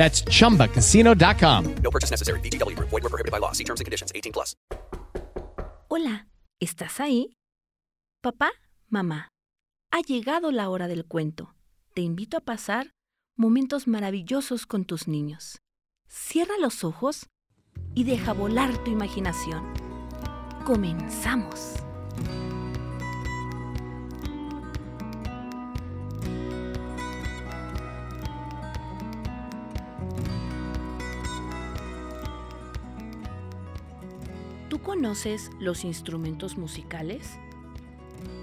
That's chumbacasino.com. No purchase necessary. Group. Void were prohibited by law. See terms and conditions. 18 plus. Hola, ¿estás ahí? Papá, mamá, ha llegado la hora del cuento. Te invito a pasar momentos maravillosos con tus niños. Cierra los ojos y deja volar tu imaginación. Comenzamos. ¿Tú conoces los instrumentos musicales?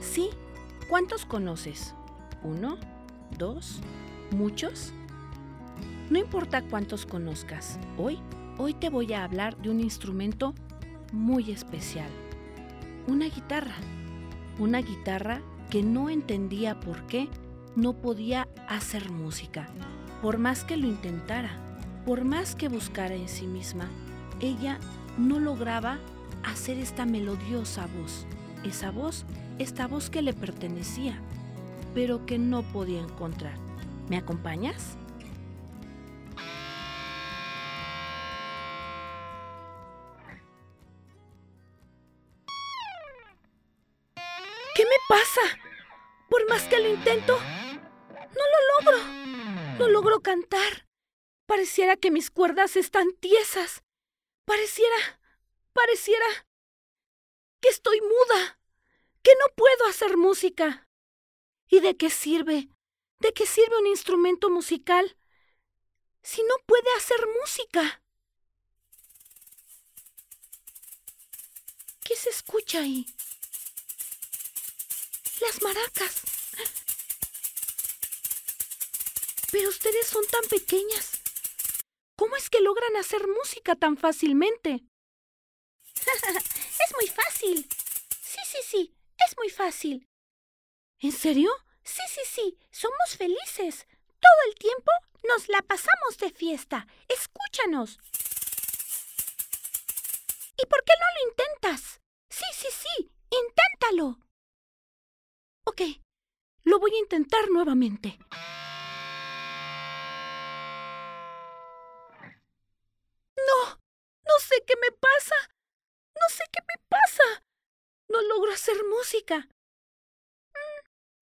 Sí. ¿Cuántos conoces? ¿Uno? ¿Dos? ¿Muchos? No importa cuántos conozcas, hoy, hoy te voy a hablar de un instrumento muy especial. Una guitarra. Una guitarra que no entendía por qué no podía hacer música. Por más que lo intentara, por más que buscara en sí misma, ella no lograba hacer esta melodiosa voz. Esa voz, esta voz que le pertenecía, pero que no podía encontrar. ¿Me acompañas? ¿Qué me pasa? Por más que lo intento, no lo logro. No logro cantar. Pareciera que mis cuerdas están tiesas. Pareciera, pareciera que estoy muda, que no puedo hacer música. ¿Y de qué sirve? ¿De qué sirve un instrumento musical si no puede hacer música? ¿Qué se escucha ahí? Las maracas. Pero ustedes son tan pequeñas. ¿Cómo es que logran hacer música tan fácilmente? es muy fácil. Sí, sí, sí, es muy fácil. ¿En serio? Sí, sí, sí, somos felices. Todo el tiempo nos la pasamos de fiesta. Escúchanos. ¿Y por qué no lo intentas? Sí, sí, sí, inténtalo. Ok, lo voy a intentar nuevamente. No, no sé qué me pasa. No sé qué me pasa. No logro hacer música. Mm,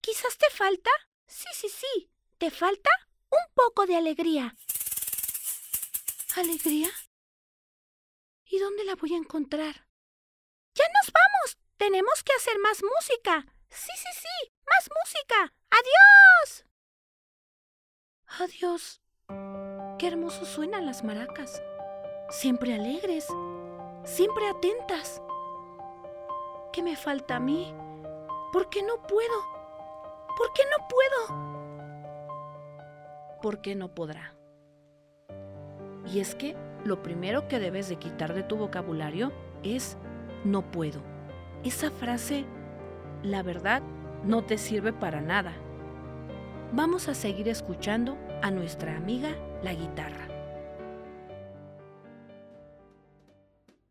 ¿Quizás te falta? Sí, sí, sí. ¿Te falta? Un poco de alegría. ¿Alegría? ¿Y dónde la voy a encontrar? ¡Ya nos vamos! Tenemos que hacer más música. Sí, sí, sí. Más música. ¡Adiós! Adiós. Qué hermoso suenan las maracas. Siempre alegres. Siempre atentas. ¿Qué me falta a mí? ¿Por qué no puedo? ¿Por qué no puedo? ¿Por qué no podrá? Y es que lo primero que debes de quitar de tu vocabulario es no puedo. Esa frase, la verdad, no te sirve para nada. Vamos a seguir escuchando a nuestra amiga la guitarra.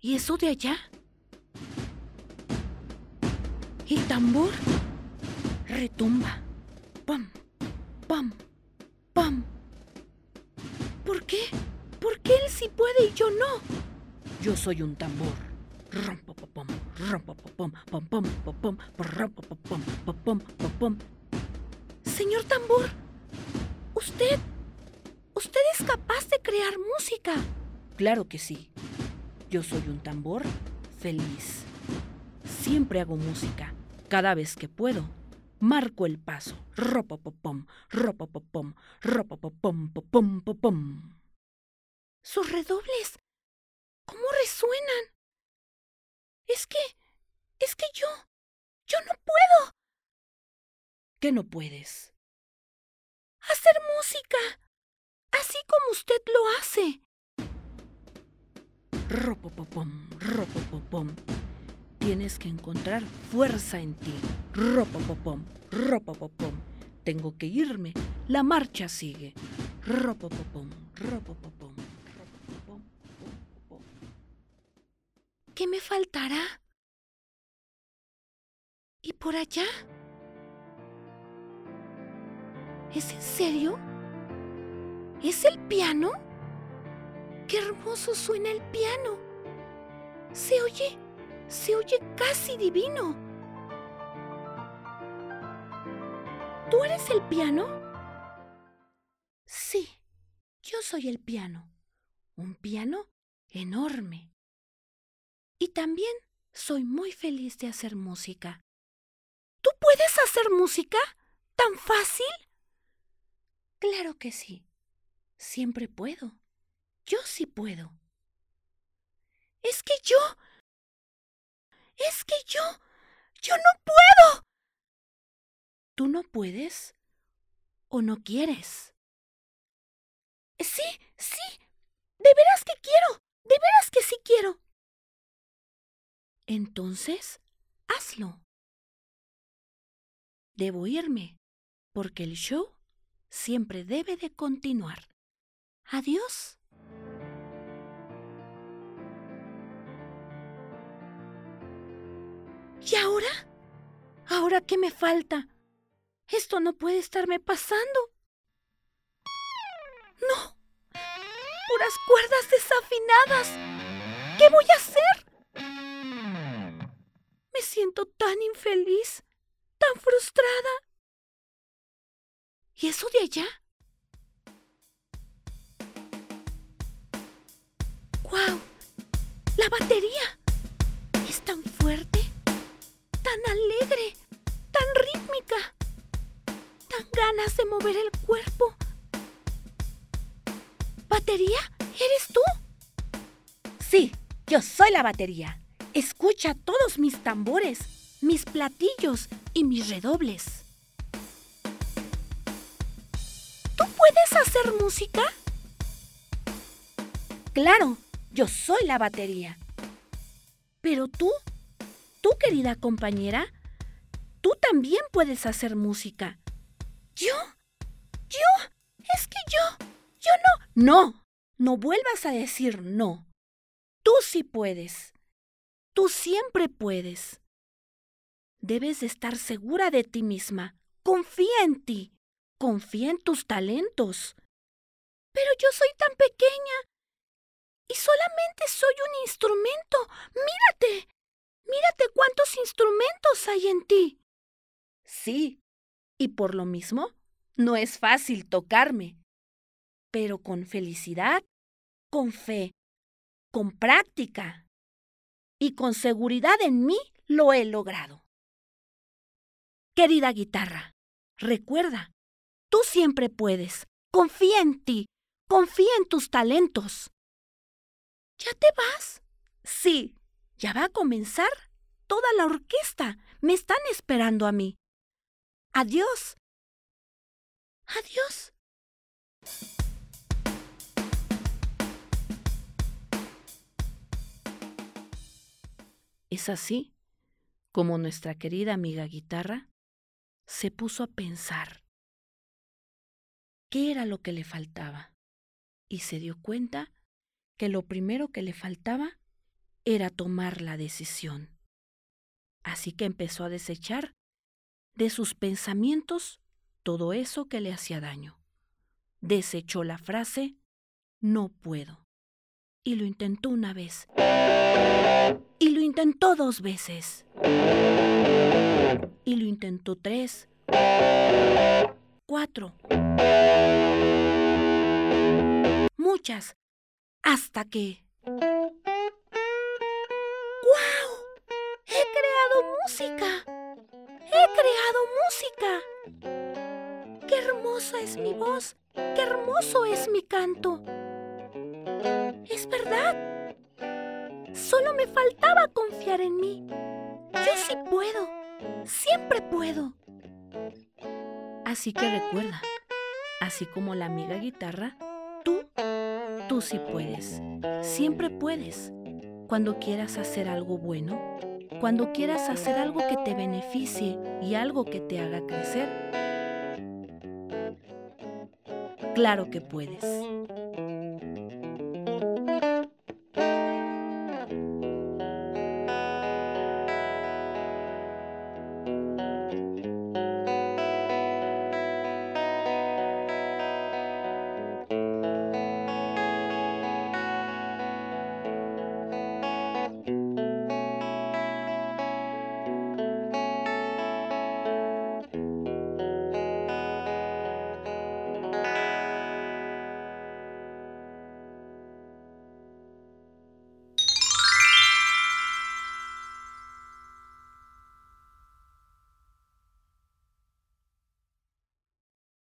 ¿Y eso de allá? El tambor retumba. Pam, pam, pam. ¿Por qué? ¿Por qué él sí puede y yo no? Yo soy un tambor. Pom, pom, rompopopom, popom, popom. Señor tambor, usted. Usted es capaz de crear música. Claro que sí. Yo soy un tambor feliz. Siempre hago música, cada vez que puedo. Marco el paso. Ropopopom, ropopopom, ropopopom, popom, popom. Sus redobles. ¿Cómo resuenan? Es que... es que yo... yo no puedo. ¿Qué no puedes? Hacer música. Así como usted lo hace. Ropopopom, ropopopom. Tienes que encontrar fuerza en ti. Ropopopom, ropopopom. Tengo que irme. La marcha sigue. Ropopopom, ropopopom. ¿Qué me faltará? ¿Y por allá? ¿Es en serio? ¿Es el piano? ¡Qué hermoso suena el piano! Se oye, se oye casi divino. ¿Tú eres el piano? Sí, yo soy el piano. Un piano enorme. Y también soy muy feliz de hacer música. ¿Tú puedes hacer música? ¿Tan fácil? Claro que sí. Siempre puedo. Yo sí puedo. Es que yo... Es que yo... Yo no puedo. ¿Tú no puedes? ¿O no quieres? Sí, sí. De veras que quiero. De veras que sí quiero. Entonces, hazlo. Debo irme, porque el show siempre debe de continuar. Adiós. ¿Y ahora? ¿Ahora qué me falta? Esto no puede estarme pasando. No. Puras cuerdas desafinadas. ¿Qué voy a hacer? Me siento tan infeliz, tan frustrada. ¿Y eso de allá? ¡Guau! La batería la batería. Escucha todos mis tambores, mis platillos y mis redobles. ¿Tú puedes hacer música? Claro, yo soy la batería. Pero tú, tú querida compañera, tú también puedes hacer música. ¿Yo? ¿Yo? Es que yo, yo no. No, no vuelvas a decir no. Tú sí puedes. Tú siempre puedes. Debes de estar segura de ti misma. Confía en ti. Confía en tus talentos. Pero yo soy tan pequeña. Y solamente soy un instrumento. Mírate. Mírate cuántos instrumentos hay en ti. Sí. Y por lo mismo, no es fácil tocarme. Pero con felicidad, con fe, con práctica y con seguridad en mí lo he logrado. Querida guitarra, recuerda, tú siempre puedes. Confía en ti, confía en tus talentos. ¿Ya te vas? Sí, ya va a comenzar toda la orquesta. Me están esperando a mí. Adiós. Adiós. Es así como nuestra querida amiga guitarra se puso a pensar qué era lo que le faltaba y se dio cuenta que lo primero que le faltaba era tomar la decisión. Así que empezó a desechar de sus pensamientos todo eso que le hacía daño. Desechó la frase no puedo. Y lo intentó una vez. Y lo intentó dos veces. Y lo intentó tres. Cuatro. Muchas. Hasta que... ¡Guau! ¡He creado música! ¡He creado música! ¡Qué hermosa es mi voz! ¡Qué hermoso es mi canto! ¡Es verdad! Solo me faltaba confiar en mí. Yo sí puedo. Siempre puedo. Así que recuerda, así como la amiga guitarra, tú, tú sí puedes. Siempre puedes. Cuando quieras hacer algo bueno, cuando quieras hacer algo que te beneficie y algo que te haga crecer, claro que puedes.